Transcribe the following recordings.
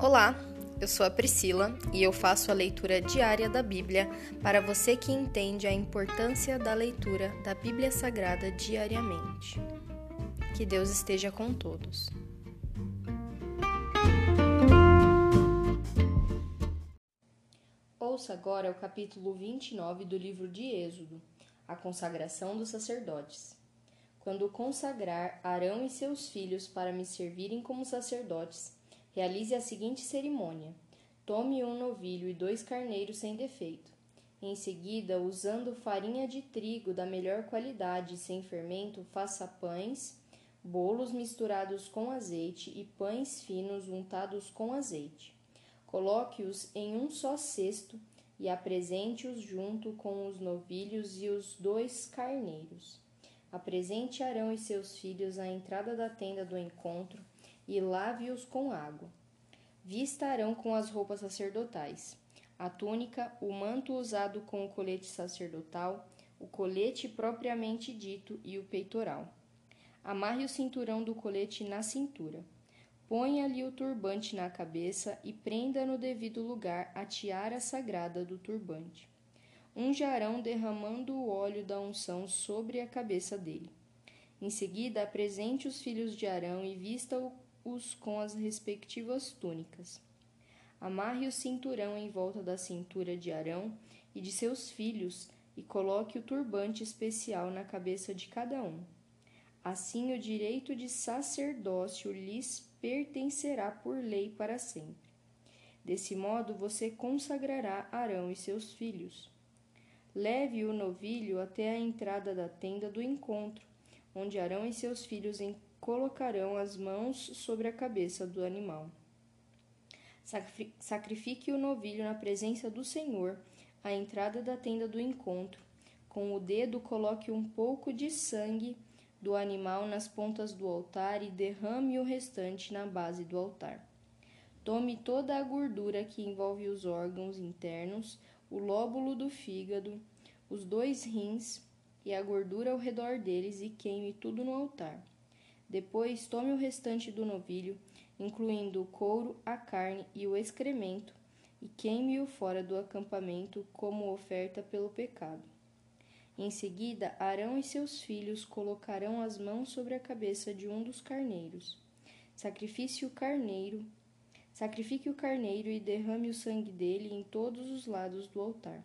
Olá, eu sou a Priscila e eu faço a leitura diária da Bíblia para você que entende a importância da leitura da Bíblia Sagrada diariamente. Que Deus esteja com todos. Ouça agora o capítulo 29 do livro de Êxodo, a consagração dos sacerdotes. Quando consagrar Arão e seus filhos para me servirem como sacerdotes, Realize a seguinte cerimônia: tome um novilho e dois carneiros sem defeito. Em seguida, usando farinha de trigo da melhor qualidade e sem fermento, faça pães, bolos misturados com azeite e pães finos untados com azeite. Coloque-os em um só cesto e apresente-os junto com os novilhos e os dois carneiros. Apresente Arão e seus filhos à entrada da tenda do encontro e lave-os com água. Vistarão com as roupas sacerdotais, a túnica, o manto usado com o colete sacerdotal, o colete propriamente dito e o peitoral. Amarre o cinturão do colete na cintura. Ponha-lhe o turbante na cabeça e prenda no devido lugar a tiara sagrada do turbante. Unjarão derramando o óleo da unção sobre a cabeça dele. Em seguida, apresente os filhos de Arão e vista-o os com as respectivas túnicas. Amarre o cinturão em volta da cintura de Arão e de seus filhos e coloque o turbante especial na cabeça de cada um. Assim, o direito de sacerdócio lhes pertencerá por lei para sempre. Desse modo, você consagrará Arão e seus filhos. Leve o novilho até a entrada da tenda do encontro, onde Arão e seus filhos colocarão as mãos sobre a cabeça do animal. Sacrifique o novilho na presença do Senhor, à entrada da tenda do encontro. Com o dedo, coloque um pouco de sangue do animal nas pontas do altar e derrame o restante na base do altar. Tome toda a gordura que envolve os órgãos internos, o lóbulo do fígado, os dois rins e a gordura ao redor deles e queime tudo no altar. Depois, tome o restante do novilho, incluindo o couro, a carne e o excremento, e queime-o fora do acampamento como oferta pelo pecado. Em seguida, Arão e seus filhos colocarão as mãos sobre a cabeça de um dos carneiros. Sacrifique o carneiro, sacrifique o carneiro e derrame o sangue dele em todos os lados do altar.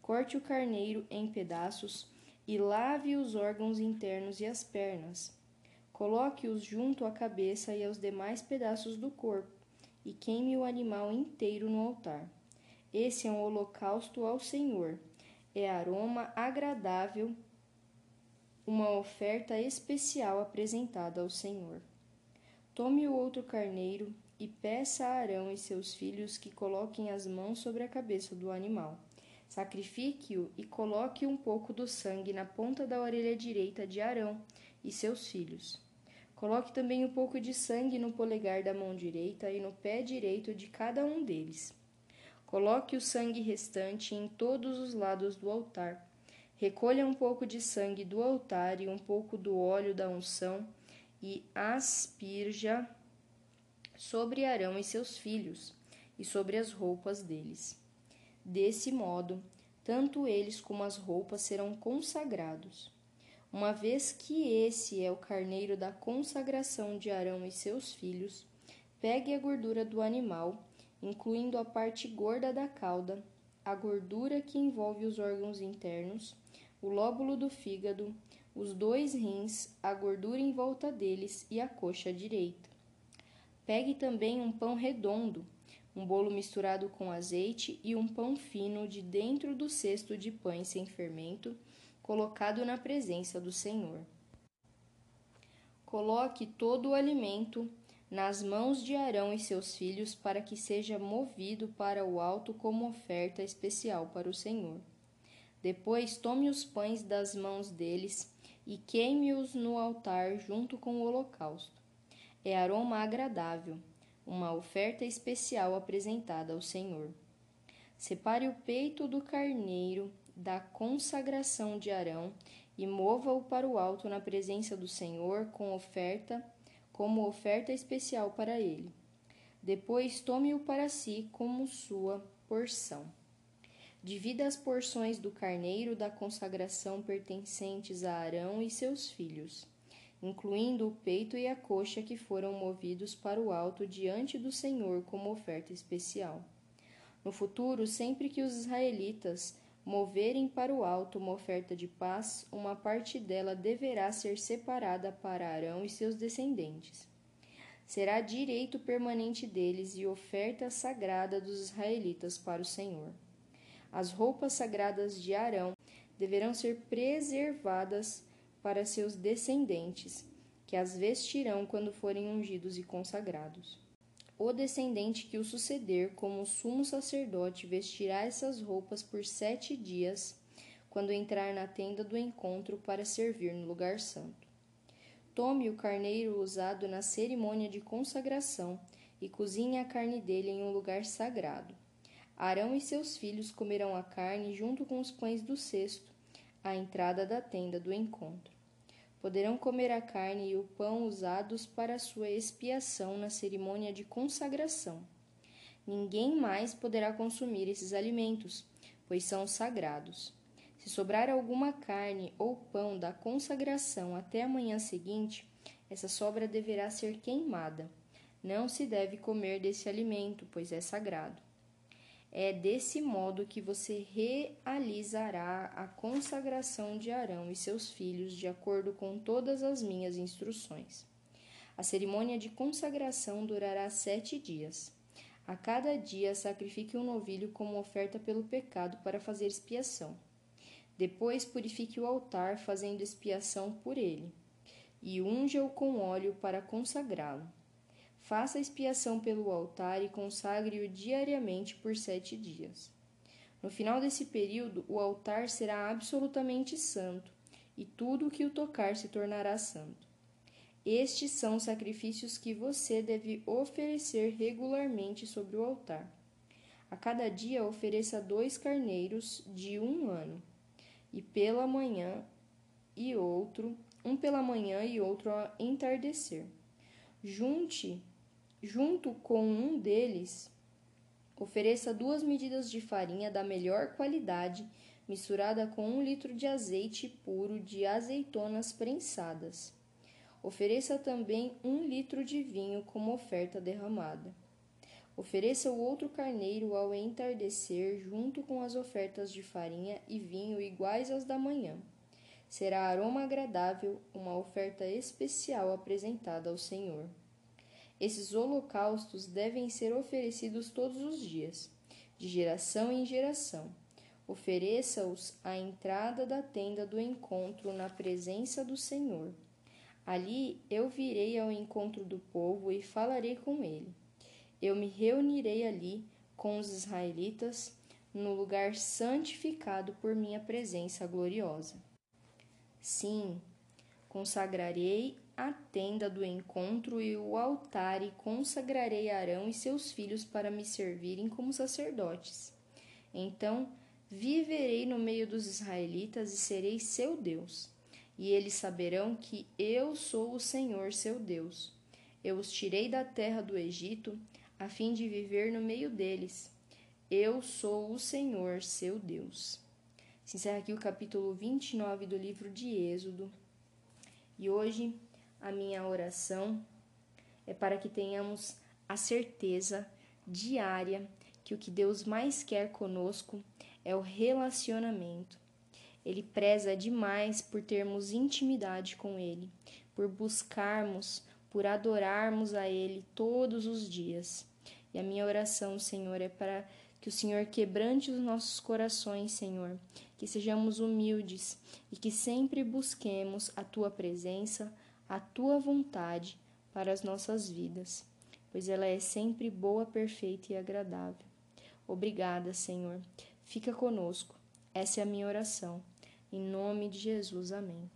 Corte o carneiro em pedaços e lave os órgãos internos e as pernas. Coloque-os junto à cabeça e aos demais pedaços do corpo, e queime o animal inteiro no altar. Esse é um holocausto ao Senhor. É aroma agradável, uma oferta especial apresentada ao Senhor. Tome o outro carneiro e peça a Arão e seus filhos que coloquem as mãos sobre a cabeça do animal. Sacrifique-o e coloque um pouco do sangue na ponta da orelha direita de Arão e seus filhos. Coloque também um pouco de sangue no polegar da mão direita e no pé direito de cada um deles. Coloque o sangue restante em todos os lados do altar. Recolha um pouco de sangue do altar e um pouco do óleo da unção e asperja sobre Arão e seus filhos e sobre as roupas deles. Desse modo, tanto eles como as roupas serão consagrados uma vez que esse é o carneiro da consagração de Arão e seus filhos, pegue a gordura do animal, incluindo a parte gorda da cauda, a gordura que envolve os órgãos internos, o lóbulo do fígado, os dois rins, a gordura em volta deles e a coxa direita. Pegue também um pão redondo, um bolo misturado com azeite e um pão fino de dentro do cesto de pães sem fermento colocado na presença do Senhor. Coloque todo o alimento nas mãos de Arão e seus filhos para que seja movido para o alto como oferta especial para o Senhor. Depois tome os pães das mãos deles e queime-os no altar junto com o holocausto. É aroma agradável, uma oferta especial apresentada ao Senhor. Separe o peito do carneiro da consagração de Arão e mova-o para o alto na presença do Senhor com oferta, como oferta especial para ele. Depois tome-o para si como sua porção. Divida as porções do carneiro da consagração pertencentes a Arão e seus filhos, incluindo o peito e a coxa que foram movidos para o alto diante do Senhor como oferta especial. No futuro, sempre que os israelitas moverem para o alto uma oferta de paz, uma parte dela deverá ser separada para Arão e seus descendentes. Será direito permanente deles e oferta sagrada dos israelitas para o Senhor. As roupas sagradas de Arão deverão ser preservadas para seus descendentes, que as vestirão quando forem ungidos e consagrados. O descendente que o suceder como sumo sacerdote vestirá essas roupas por sete dias, quando entrar na tenda do encontro para servir no lugar santo. Tome o carneiro usado na cerimônia de consagração e cozinhe a carne dele em um lugar sagrado. Arão e seus filhos comerão a carne junto com os pães do cesto, à entrada da tenda do encontro. Poderão comer a carne e o pão usados para sua expiação na cerimônia de consagração. Ninguém mais poderá consumir esses alimentos, pois são sagrados. Se sobrar alguma carne ou pão da consagração até a manhã seguinte, essa sobra deverá ser queimada. Não se deve comer desse alimento, pois é sagrado. É desse modo que você realizará a consagração de Arão e seus filhos, de acordo com todas as minhas instruções. A cerimônia de consagração durará sete dias. A cada dia sacrifique um novilho como oferta pelo pecado para fazer expiação. Depois purifique o altar, fazendo expiação por ele, e unja-o com óleo para consagrá-lo. Faça expiação pelo altar e consagre-o diariamente por sete dias. No final desse período, o altar será absolutamente santo, e tudo o que o tocar se tornará santo. Estes são os sacrifícios que você deve oferecer regularmente sobre o altar. A cada dia ofereça dois carneiros de um ano, e pela manhã e outro, um pela manhã e outro ao entardecer. Junte Junto com um deles, ofereça duas medidas de farinha da melhor qualidade, misturada com um litro de azeite puro de azeitonas prensadas. Ofereça também um litro de vinho como oferta derramada. Ofereça o outro carneiro ao entardecer, junto com as ofertas de farinha e vinho iguais às da manhã. Será aroma agradável, uma oferta especial apresentada ao Senhor. Esses holocaustos devem ser oferecidos todos os dias, de geração em geração. Ofereça-os à entrada da tenda do encontro na presença do Senhor. Ali eu virei ao encontro do povo e falarei com ele. Eu me reunirei ali com os israelitas no lugar santificado por minha presença gloriosa. Sim, consagrarei a tenda do encontro e o altar, e consagrarei Arão e seus filhos para me servirem como sacerdotes. Então viverei no meio dos israelitas e serei seu Deus. E eles saberão que eu sou o Senhor seu Deus. Eu os tirei da terra do Egito, a fim de viver no meio deles. Eu sou o Senhor seu Deus. Se encerra aqui o capítulo 29 do livro de Êxodo. E hoje a minha oração é para que tenhamos a certeza diária que o que Deus mais quer conosco é o relacionamento. Ele preza demais por termos intimidade com Ele, por buscarmos, por adorarmos a Ele todos os dias. E a minha oração, Senhor, é para que o Senhor quebrante os nossos corações, Senhor, que sejamos humildes e que sempre busquemos a Tua presença, a tua vontade para as nossas vidas, pois ela é sempre boa, perfeita e agradável. Obrigada, Senhor. Fica conosco. Essa é a minha oração. Em nome de Jesus. Amém.